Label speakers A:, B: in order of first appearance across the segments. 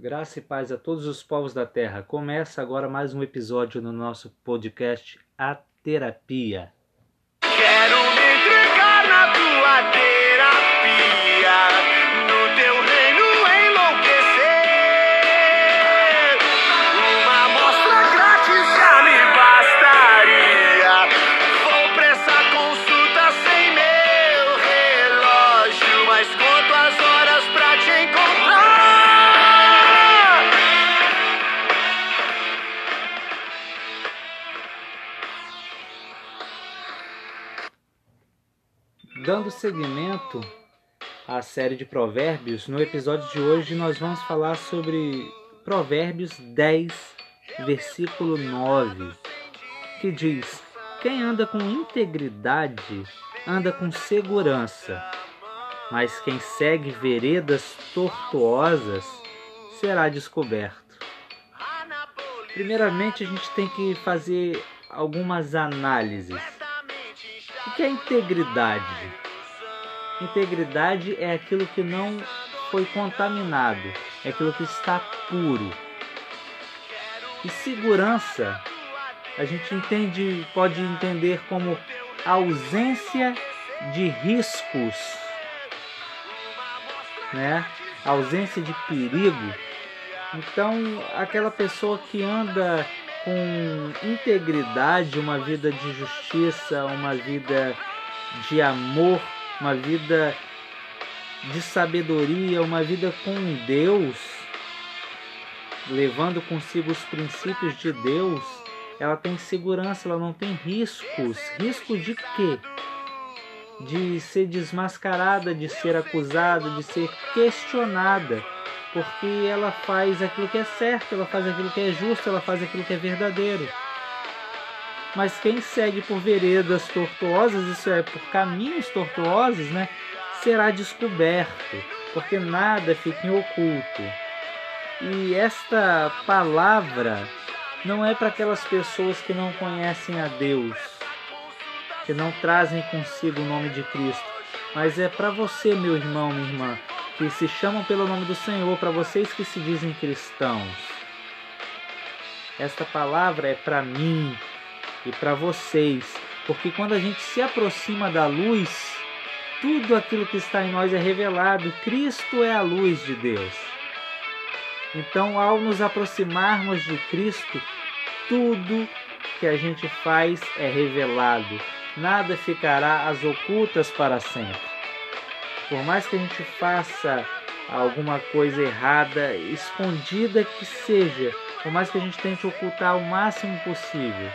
A: Graça e paz a todos os povos da terra. Começa agora mais um episódio no nosso podcast A Terapia.
B: Quero me entregar na tua terapia,
A: Dando seguimento à série de Provérbios, no episódio de hoje nós vamos falar sobre Provérbios 10, versículo 9, que diz: Quem anda com integridade anda com segurança, mas quem segue veredas tortuosas será descoberto. Primeiramente, a gente tem que fazer algumas análises. O que é integridade? Integridade é aquilo que não foi contaminado, é aquilo que está puro. E segurança, a gente entende, pode entender como ausência de riscos, né? Ausência de perigo. Então, aquela pessoa que anda com integridade, uma vida de justiça, uma vida de amor, uma vida de sabedoria, uma vida com Deus, levando consigo os princípios de Deus, ela tem segurança, ela não tem riscos. Risco de quê? De ser desmascarada, de ser acusada, de ser questionada porque ela faz aquilo que é certo, ela faz aquilo que é justo, ela faz aquilo que é verdadeiro. Mas quem segue por veredas tortuosas, isso é, por caminhos tortuosos, né, será descoberto, porque nada fica em oculto. E esta palavra não é para aquelas pessoas que não conhecem a Deus, que não trazem consigo o nome de Cristo, mas é para você, meu irmão, minha irmã, que se chamam pelo nome do Senhor, para vocês que se dizem cristãos. Esta palavra é para mim e para vocês, porque quando a gente se aproxima da luz, tudo aquilo que está em nós é revelado. Cristo é a luz de Deus. Então, ao nos aproximarmos de Cristo, tudo que a gente faz é revelado. Nada ficará às ocultas para sempre. Por mais que a gente faça alguma coisa errada, escondida que seja, por mais que a gente tente ocultar o máximo possível,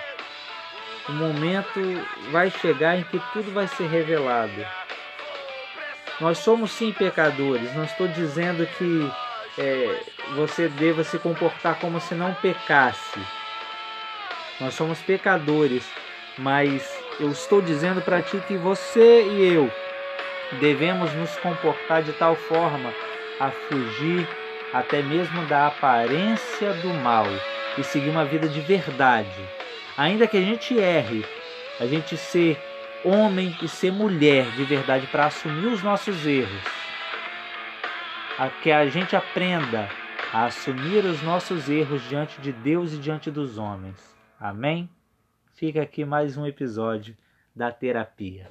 A: o momento vai chegar em que tudo vai ser revelado. Nós somos sim pecadores, não estou dizendo que é, você deva se comportar como se não pecasse. Nós somos pecadores, mas eu estou dizendo para ti que você e eu devemos nos comportar de tal forma a fugir até mesmo da aparência do mal e seguir uma vida de verdade. Ainda que a gente erre, a gente ser homem e ser mulher de verdade para assumir os nossos erros. A que a gente aprenda a assumir os nossos erros diante de Deus e diante dos homens. Amém? Fica aqui mais um episódio da terapia.